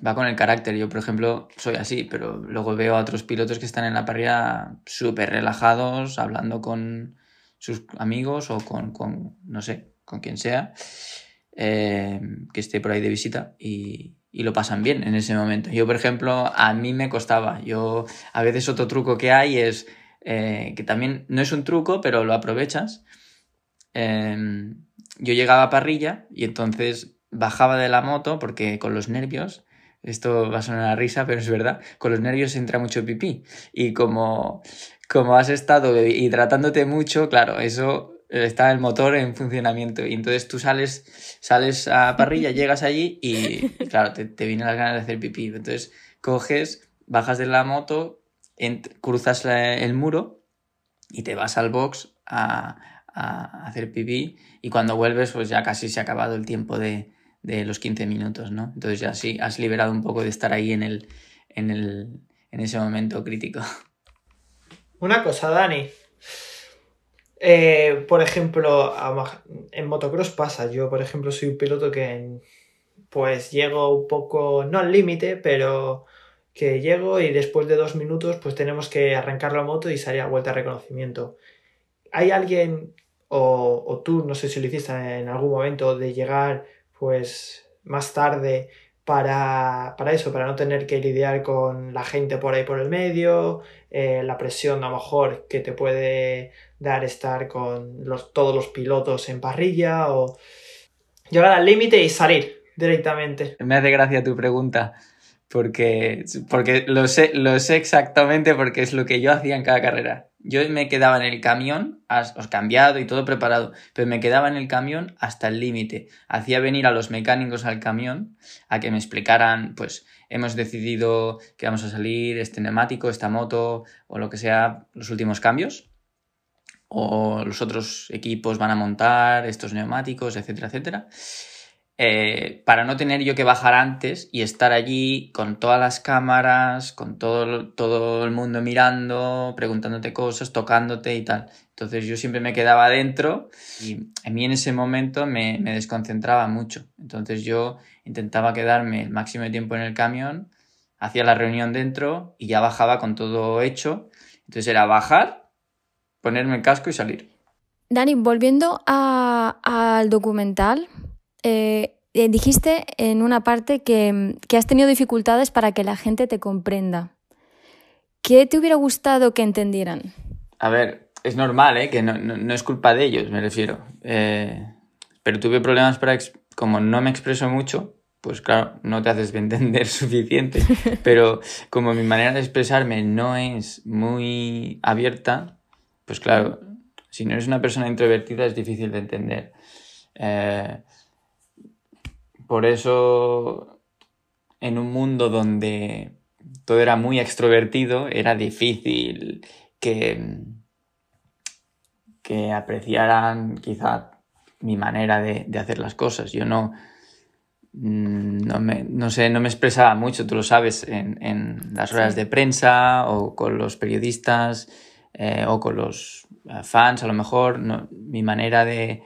va con el carácter. Yo, por ejemplo, soy así, pero luego veo a otros pilotos que están en la parrilla súper relajados, hablando con sus amigos o con, con no sé, con quien sea, eh, que esté por ahí de visita y, y lo pasan bien en ese momento. Yo, por ejemplo, a mí me costaba. Yo, a veces otro truco que hay es eh, que también no es un truco, pero lo aprovechas. Em, yo llegaba a parrilla y entonces bajaba de la moto porque con los nervios, esto va a sonar a risa, pero es verdad, con los nervios entra mucho pipí. Y como, como has estado hidratándote mucho, claro, eso está el motor en funcionamiento. Y entonces tú sales, sales a parrilla, llegas allí y, claro, te, te vienen las ganas de hacer pipí. Entonces coges, bajas de la moto, cruzas el muro y te vas al box a, hacer pipí y cuando vuelves pues ya casi se ha acabado el tiempo de, los 15 minutos, ¿no? Entonces ya sí, has liberado un poco de estar ahí en, el, en, el, en ese momento crítico. Una cosa, Dani. Eh, por ejemplo, en motocross pasa. Yo, por ejemplo, soy un piloto que pues llego un poco, no al límite, pero que llego y después de dos minutos pues tenemos que arrancar la moto y salir a vuelta de reconocimiento. ¿Hay alguien o, tú, no sé si lo hiciste en algún momento, de llegar pues más tarde para, eso, para no tener que lidiar con la gente por ahí por el medio, eh, la presión a lo mejor que te puede dar estar con los, todos los pilotos en parrilla o llegar al límite y salir directamente. Me hace gracia tu pregunta porque, porque lo, sé, lo sé exactamente porque es lo que yo hacía en cada carrera. Yo me quedaba en el camión, os cambiado y todo preparado, pero me quedaba en el camión hasta el límite. Hacía venir a los mecánicos al camión a que me explicaran, pues hemos decidido que vamos a salir este neumático, esta moto o lo que sea, los últimos cambios. O los otros equipos van a montar estos neumáticos, etcétera, etcétera. Eh, para no tener yo que bajar antes y estar allí con todas las cámaras, con todo, todo el mundo mirando, preguntándote cosas, tocándote y tal. Entonces yo siempre me quedaba adentro y a mí en ese momento me, me desconcentraba mucho. Entonces yo intentaba quedarme el máximo de tiempo en el camión, hacía la reunión dentro y ya bajaba con todo hecho. Entonces era bajar, ponerme el casco y salir. Dani, volviendo al documental, eh, eh, dijiste en una parte que, has tenido dificultades para que la gente te comprenda. ¿Qué te hubiera gustado que entendieran? A ver, es normal, ¿eh? que no, es culpa de ellos, me refiero. Eh, pero tuve problemas para... Como no me expreso mucho, pues claro, no te haces entender suficiente. Pero como mi manera de expresarme no es muy abierta, pues claro, si no eres una persona introvertida es difícil de entender. Eh, por eso, en un mundo donde todo era muy extrovertido, era difícil que, que apreciaran quizá mi manera de, hacer las cosas. Yo no, mm, no, me, no, sé, no me expresaba mucho, tú lo sabes, en, las horas de prensa o con los periodistas eh, o con los eh, fans, a lo mejor. mi manera de,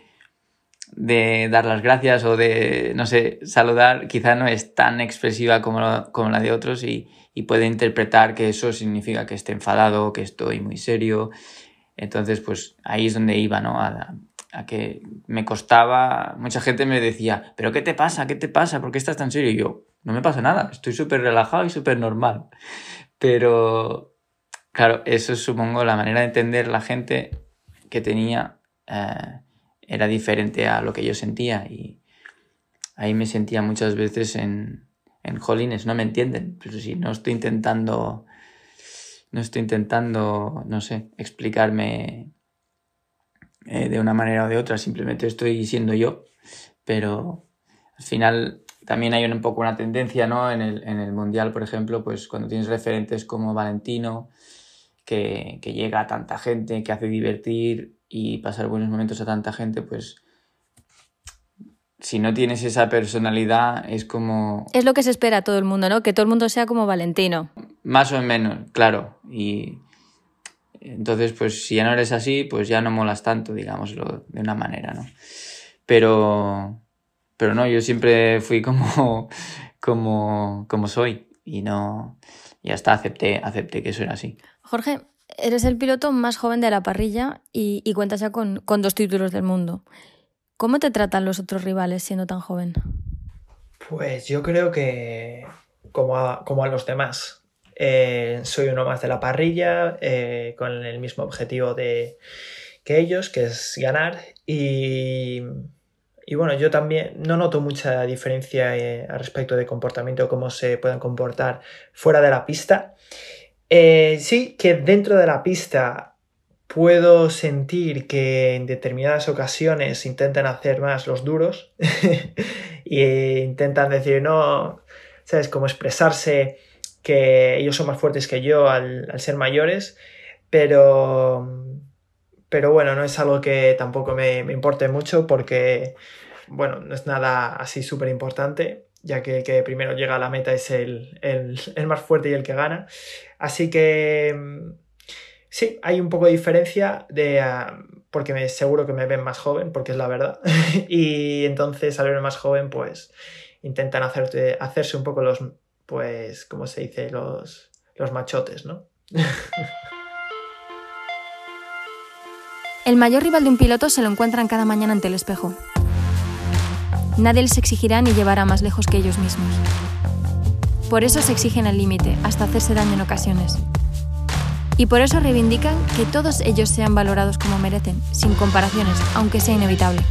de dar las gracias o de, no sé, saludar, quizá no es tan expresiva como, la de otros y, puede interpretar que eso significa que esté enfadado, que estoy muy serio. Entonces, pues ahí es donde iba, ¿no? A, que me costaba, mucha gente me decía, pero ¿qué te pasa? ¿Qué te pasa? ¿Por qué estás tan serio? Y yo, no me pasa nada, estoy súper relajado y súper normal. Pero, claro, eso es, supongo, la manera de entender la gente que tenía. Eh, era diferente a lo que yo sentía y ahí me sentía muchas veces en, en jolines, no me entienden, pero si no estoy intentando, no estoy intentando, no sé, explicarme eh, de una manera o de otra, simplemente estoy siendo yo, pero al final también hay un poco una tendencia, ¿no? En el, en el Mundial, por ejemplo, pues cuando tienes referentes como Valentino, que, que llega a tanta gente, que hace divertir, y pasar buenos momentos a tanta gente, pues si no tienes esa personalidad es como... Es lo que se espera a todo el mundo, ¿no? Que todo el mundo sea como Valentino. Más o menos, claro. Y entonces, pues si ya no eres así, pues ya no molas tanto, digámoslo de una manera, ¿no? Pero, pero no, yo siempre fui como, como, como soy y no, y hasta acepté, acepté que eso era así. Jorge, Eres el piloto más joven de la parrilla y, cuentas ya con, dos títulos del mundo. ¿Cómo te tratan los otros rivales siendo tan joven? Pues yo creo que como a, como a los demás. Eh, soy uno más de la parrilla, eh, con el mismo objetivo de, que ellos, que es ganar. Y, bueno, yo también no noto mucha diferencia eh, al respecto de comportamiento, cómo se pueden comportar fuera de la pista. Eh, sí, que dentro de la pista puedo sentir que en determinadas ocasiones intentan hacer más los duros e intentan decir, no, ¿sabes? Como expresarse que ellos son más fuertes que yo al, ser mayores, pero, pero bueno, no es algo que tampoco me, importe mucho porque, bueno, no es nada así súper importante ya que el que primero llega a la meta es el, más fuerte y el que gana. Así que mm, sí, hay un poco de diferencia de, ah, porque me, seguro que me ven más joven, porque es la verdad. y entonces al verme más joven, pues intentan hacerse un poco los, pues, ¿cómo se dice? Los, los machotes, ¿no? el mayor rival de un piloto se lo encuentran cada mañana ante el espejo nadie les exigirá ni llevará más lejos que ellos mismos. Por eso se exigen al límite, hasta hacerse daño en ocasiones. Y por eso reivindican que todos ellos sean valorados como merecen, sin comparaciones, aunque sea inevitable.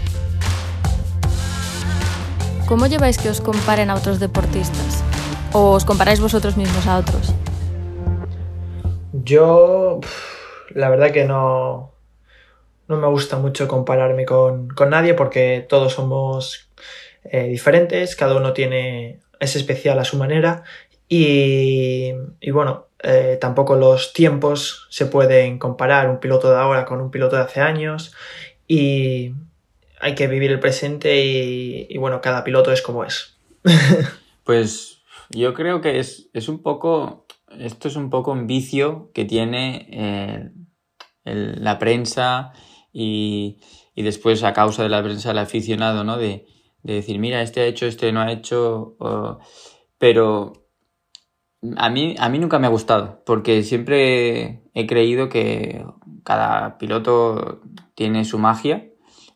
¿Cómo lleváis que os comparen a otros deportistas? ¿O os comparáis vosotros mismos a otros? Yo, la verdad que no, no me gusta mucho compararme con, con nadie porque todos somos eh, diferentes, cada uno tiene, es especial a su manera y, bueno, eh, tampoco los tiempos se pueden comparar un piloto de ahora con un piloto de hace años y hay que vivir el presente y, bueno, cada piloto es como es. pues yo creo que es, es, un poco, esto es un poco un vicio que tiene eh, la prensa y, y, después a causa de la prensa el aficionado, ¿no? De, de decir, mira, este ha hecho, este no ha hecho, pero a mí, a mí nunca me ha gustado, porque siempre he creído que cada piloto tiene su magia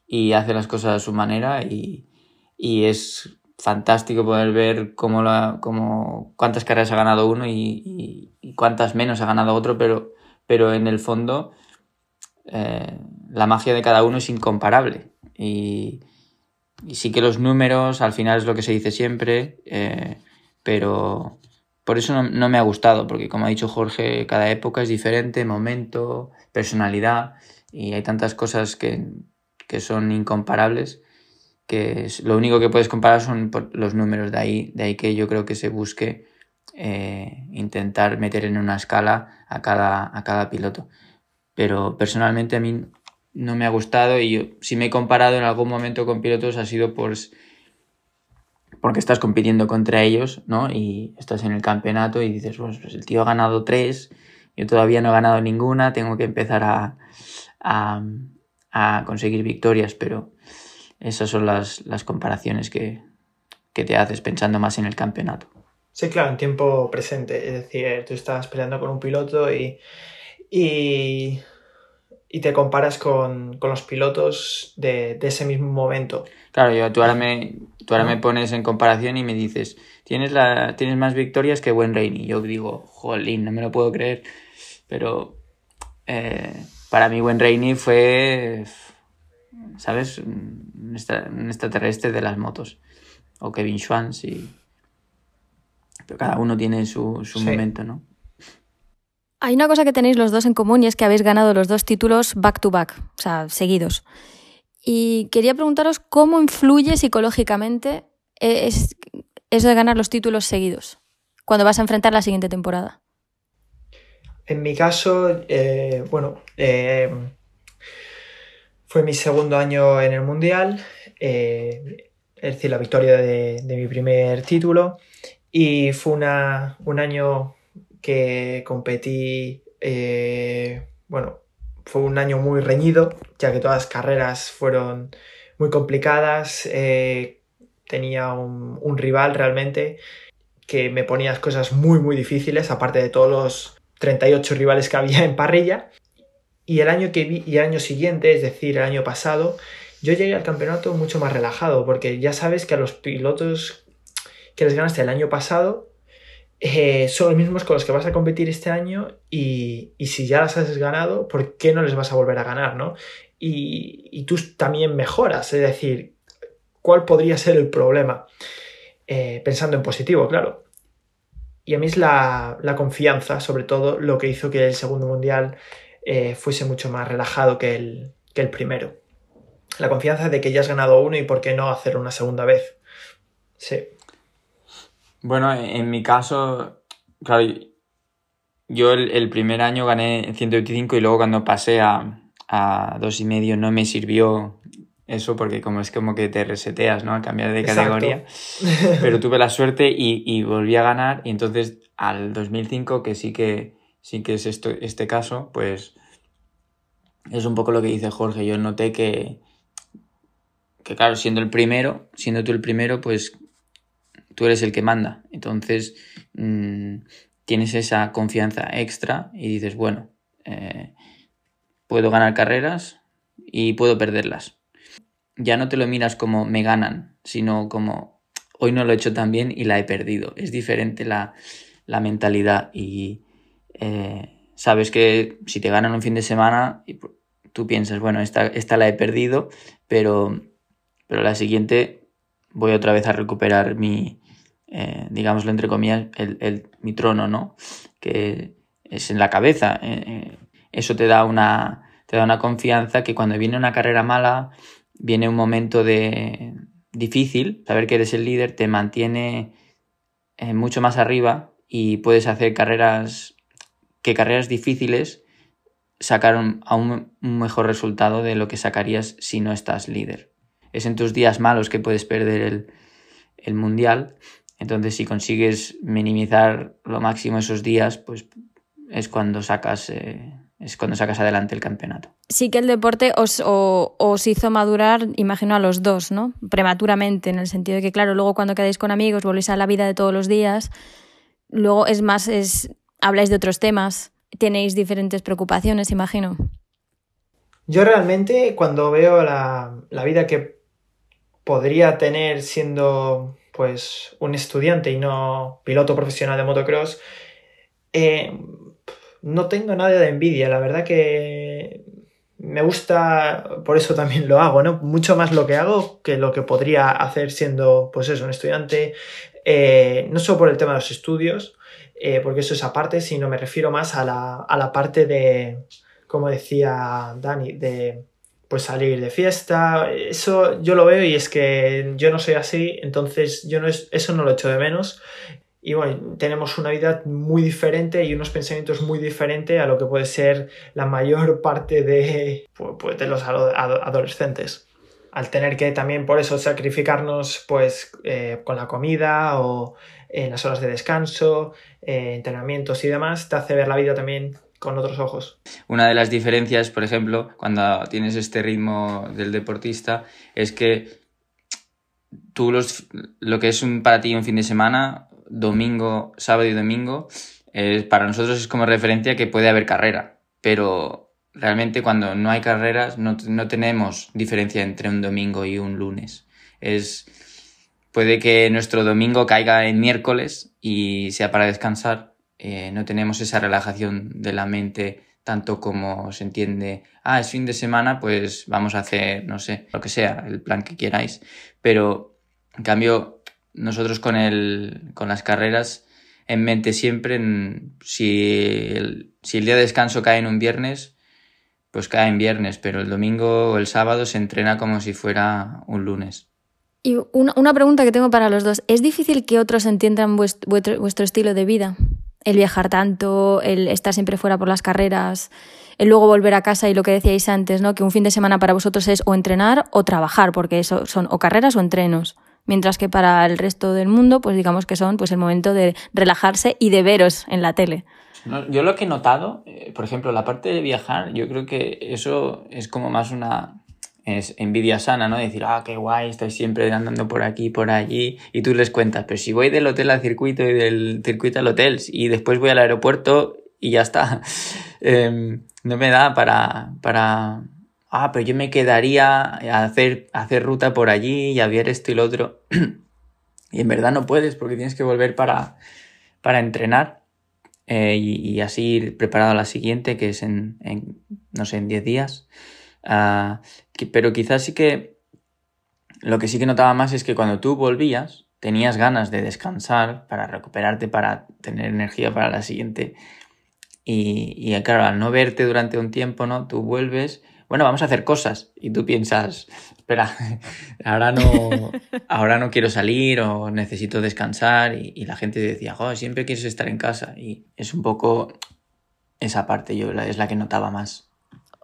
y hace las cosas a su manera y, es fantástico poder ver cómo la, cómo, cuántas carreras ha ganado uno y, cuántas menos ha ganado otro, pero, pero en el fondo eh, la magia de cada uno es incomparable. Y, sí que los números al final es lo que se dice siempre, eh, pero por eso no, me ha gustado, porque como ha dicho Jorge, cada época es diferente, momento, personalidad, y hay tantas cosas que, son incomparables que lo único que puedes comparar son los números de ahí, de ahí que yo creo que se busque eh, intentar meter en una escala a cada, a cada piloto. Pero personalmente a mí no me ha gustado y si me he comparado en algún momento con pilotos ha sido por porque estás compitiendo contra ellos, ¿no? Y estás en el campeonato y dices, pues, el tío ha ganado tres, yo todavía no he ganado ninguna, tengo que empezar a, a, conseguir victorias, pero esas son las, las comparaciones que, que, te haces pensando más en el campeonato. Sí, claro, en tiempo presente, es decir, tú estás peleando con un piloto y y te comparas con, los pilotos de, ese mismo momento. Claro, yo, tú ahora, me, tú ahora me pones en comparación y me dices, tienes, la, tienes más victorias que Buen Y Yo digo, jolín, no me lo puedo creer. Pero eh, para mí Buen Reini fue, ¿sabes? Un, extraterrestre de las motos. O Kevin Schwantz y... Pero cada uno tiene su, su momento, ¿no? Hay una cosa que tenéis los dos en común y es que habéis ganado los dos títulos back to back, o sea, seguidos. Y quería preguntaros cómo influye psicológicamente eso de ganar los títulos seguidos cuando vas a enfrentar la siguiente temporada. En mi caso, eh, bueno, eh, fue mi segundo año en el Mundial, eh, es decir, la victoria de, de, mi primer título, y fue una, un año que competí, eh, bueno, fue un año muy reñido, ya que todas las carreras fueron muy complicadas, eh, tenía un, rival realmente que me ponía las cosas muy muy difíciles, aparte de todos los 38 rivales que había en parrilla. Y el año, que vi, y el año siguiente, es decir, el año pasado, yo llegué al campeonato mucho más relajado, porque ya sabes que a los pilotos que les ganaste el año pasado eh, son los mismos con los que vas a competir este año y, si ya las has ganado, ¿por qué no les vas a volver a ganar? ¿no? Y, tú también mejoras, es decir, ¿cuál podría ser el problema? Eh, pensando en positivo, claro. Y a mí es la, confianza, sobre todo, lo que hizo que el segundo mundial eh, fuese mucho más relajado que el, que el primero. La confianza de que ya has ganado uno y por qué no hacer una segunda vez. Sí. Bueno, en mi caso, claro, yo el, primer año gané 125 y luego cuando pasé a, a dos y medio no me sirvió eso porque como es como que te reseteas, ¿no? Al cambiar de categoría. Pero tuve la suerte y, y, volví a ganar y entonces al 2005, que sí que, sí que es esto, este caso, pues es un poco lo que dice Jorge. Yo noté que, que claro, siendo el primero, siendo tú el primero, pues tú eres el que manda. Entonces mm, tienes esa confianza extra y dices, bueno, eh, puedo ganar carreras y puedo perderlas. Ya no te lo miras como me ganan, sino como hoy no lo he hecho tan bien y la he perdido. Es diferente la, mentalidad y eh, sabes que si te ganan un fin de semana, tú piensas, bueno, esta, esta la he perdido, pero, pero la siguiente voy otra vez a recuperar mi, eh, digámoslo entre comillas, el, mi trono, ¿no? Que es en la cabeza. Eh, eh, eso te da, una, te da una confianza que cuando viene una carrera mala, viene un momento de difícil, saber que eres el líder te mantiene mucho más arriba y puedes hacer carreras que carreras difíciles sacar a un, mejor resultado de lo que sacarías si no estás líder. es en tus días malos que puedes perder el, el mundial. Entonces, si consigues minimizar lo máximo esos días, pues es cuando sacas, eh, es cuando sacas adelante el campeonato. Sí que el deporte os, os, hizo madurar, imagino, a los dos, ¿no? Prematuramente, en el sentido de que, claro, luego cuando quedáis con amigos, volvéis a la vida de todos los días, luego es más, es, habláis de otros temas, tenéis diferentes preocupaciones, imagino. Yo realmente, cuando veo la, la vida que podría tener siendo pues un estudiante y no piloto profesional de motocross, eh, no tengo nada de envidia, la verdad que me gusta, por eso también lo hago, ¿no? Mucho más lo que hago que lo que podría hacer siendo, pues un estudiante, eh, no solo por el tema de los estudios, eh, porque eso es aparte, sino me refiero más a la, a la parte de, como decía Dani, de pues salir de fiesta, eso yo lo veo y es que yo no soy así, entonces yo no es, eso no lo echo de menos. Y bueno, tenemos una vida muy diferente y unos pensamientos muy diferentes a lo que puede ser la mayor parte de, pues, de los adolescentes. Al tener que también por eso sacrificarnos pues eh, con la comida o en las horas de descanso, eh, entrenamientos y demás, te hace ver la vida también con otros ojos. Una de las diferencias, por ejemplo, cuando tienes este ritmo del deportista, es que tú los, lo que es un, para ti un fin de semana, domingo, sábado y domingo, para nosotros es como referencia que puede haber carrera, pero realmente cuando no hay carreras no, no tenemos diferencia entre un domingo y un lunes. Es, puede que nuestro domingo caiga en miércoles y sea para descansar, eh, no tenemos esa relajación de la mente tanto como se entiende, ah, es fin de semana, pues vamos a hacer, no sé, lo que sea, el plan que queráis. Pero, en cambio, nosotros con, el, con las carreras en mente siempre, si, el, si el día de descanso cae en un viernes, pues cae en viernes, pero el domingo o el sábado se entrena como si fuera un lunes. Y una, una pregunta que tengo para los dos, ¿es difícil que otros entiendan vuestro estilo de vida? El viajar tanto, el estar siempre fuera por las carreras, el luego volver a casa y lo que decíais antes, ¿no? Que un fin de semana para vosotros es o entrenar o trabajar, porque eso son o carreras o entrenos. Mientras que para el resto del mundo, pues digamos que son pues el momento de relajarse y de veros en la tele. yo lo que he notado, eh, por ejemplo, la parte de viajar, yo creo que eso es como más una es envidia sana, ¿no? Decir, ah, qué guay, estoy siempre andando por aquí, por allí, y tú les cuentas, pero si voy del hotel al circuito y del circuito al hotel y después voy al aeropuerto y ya está, em, no me da para, para, ah, pero yo me quedaría a hacer, hacer ruta por allí y a ver esto y lo otro. y en verdad no puedes porque tienes que volver para, para entrenar eh, y, así ir preparado a la siguiente, que es en, en no sé, en 10 días. Uh, pero quizás sí que lo que sí que notaba más es que cuando tú volvías, tenías ganas de descansar para recuperarte, para tener energía para la siguiente. Y, y claro, al no verte durante un tiempo, ¿no? Tú vuelves, bueno, vamos a hacer cosas. Y tú piensas, espera, ahora no, ahora no quiero salir o necesito descansar. Y, la gente decía, joder, siempre quieres estar en casa. Y es un poco esa parte, yo es la que notaba más.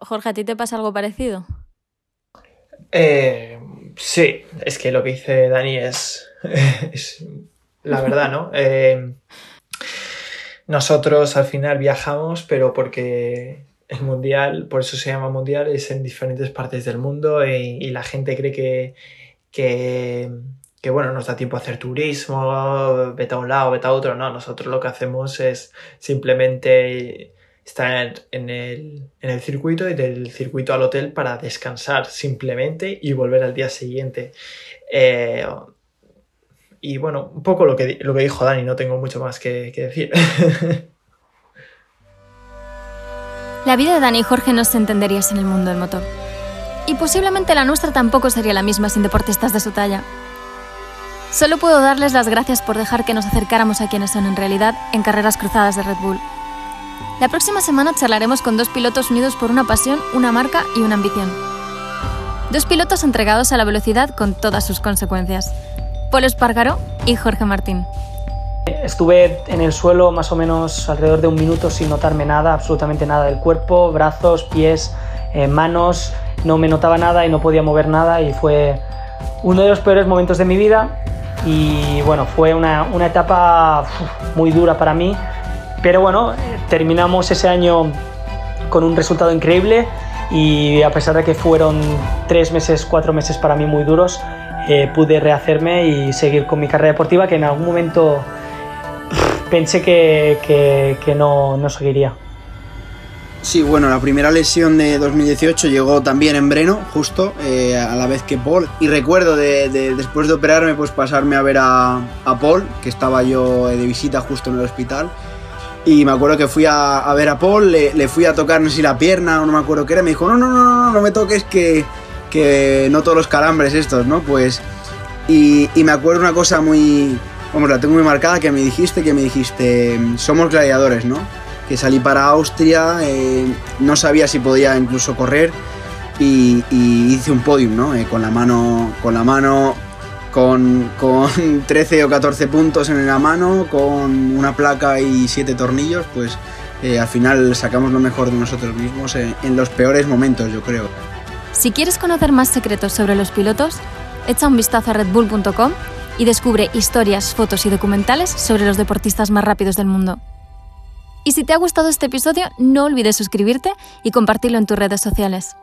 Jorge, ¿a ti te pasa algo parecido? Eh, sí, es que lo que dice Dani es, es la verdad, ¿no? Eh, nosotros al final viajamos, pero porque el mundial, por eso se llama mundial, es en diferentes partes del mundo y, la gente cree que, que, que, bueno, nos da tiempo a hacer turismo, vete a un lado, vete a otro. No, nosotros lo que hacemos es simplemente estar en el, en el circuito y del circuito al hotel para descansar simplemente y volver al día siguiente. Eh, y bueno, un poco lo que, lo que dijo Dani, no tengo mucho más que, que decir. La vida de Dani y Jorge no se entendería sin el mundo del motor. Y posiblemente la nuestra tampoco sería la misma sin deportistas de su talla. Solo puedo darles las gracias por dejar que nos acercáramos a quienes son en realidad en carreras cruzadas de Red Bull la próxima semana charlaremos con dos pilotos unidos por una pasión, una marca y una ambición. Dos pilotos entregados a la velocidad con todas sus consecuencias. Polo Espargaro y Jorge Martín. Estuve en el suelo más o menos alrededor de un minuto sin notarme nada, absolutamente nada del cuerpo, brazos, pies, eh, manos, no me notaba nada y no podía mover nada y fue uno de los peores momentos de mi vida y bueno, fue una, una etapa muy dura para mí, pero bueno, terminamos ese año con un resultado increíble y a pesar de que fueron tres meses, cuatro meses para mí muy duros, eh, pude rehacerme y seguir con mi carrera deportiva que en algún momento pensé que, que, que no, no seguiría. Sí, bueno, la primera lesión de 2018 llegó también en Breno, justo eh, a la vez que Paul. Y recuerdo de, de, después de operarme, pues pasarme a ver a, a, Paul, que estaba yo de visita justo en el hospital. Y me acuerdo que fui a, ver a Paul, le, le, fui a tocar, no sé si la pierna o no me acuerdo qué era. Me dijo, no, no, no, no, no me toques, que, que no todos los calambres estos, ¿no? Pues. Y, me acuerdo una cosa muy. Vamos, la tengo muy marcada, que me dijiste, que me dijiste, somos gladiadores, ¿no? que salí para Austria, eh, no sabía si podía incluso correr y, y hice un podium, ¿no? Eh, con la mano, con la mano, con, con 13 o 14 puntos en la mano, con una placa y 7 tornillos, pues eh, al final sacamos lo mejor de nosotros mismos en, en los peores momentos, yo creo. Si quieres conocer más secretos sobre los pilotos, echa un vistazo a redbull.com y descubre historias, fotos y documentales sobre los deportistas más rápidos del mundo. Y si te ha gustado este episodio, no olvides suscribirte y compartirlo en tus redes sociales.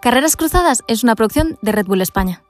Carreras Cruzadas es una producción de Red Bull España.